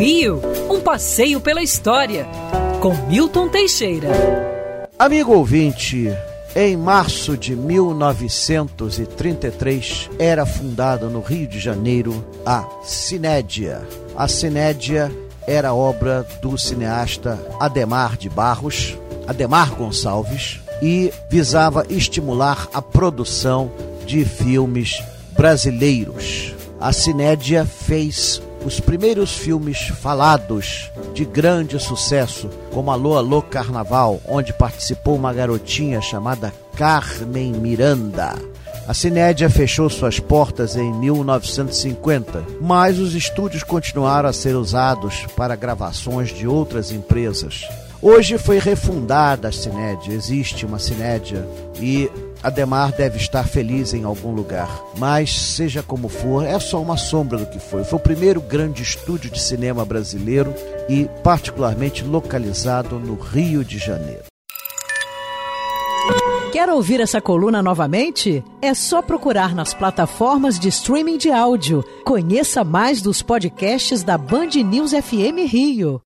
Rio, um passeio pela história, com Milton Teixeira. Amigo ouvinte, em março de 1933 era fundada no Rio de Janeiro a Cinédia. A Cinédia era obra do cineasta Ademar de Barros, Ademar Gonçalves, e visava estimular a produção de filmes brasileiros. A Cinédia fez os primeiros filmes falados de grande sucesso, como Alô Alô Carnaval, onde participou uma garotinha chamada Carmen Miranda. A Cinédia fechou suas portas em 1950, mas os estúdios continuaram a ser usados para gravações de outras empresas. Hoje foi refundada a Cinédia, existe uma Cinédia e Ademar deve estar feliz em algum lugar, mas seja como for, é só uma sombra do que foi. Foi o primeiro grande estúdio de cinema brasileiro e particularmente localizado no Rio de Janeiro. Quer ouvir essa coluna novamente? É só procurar nas plataformas de streaming de áudio. Conheça mais dos podcasts da Band News FM Rio.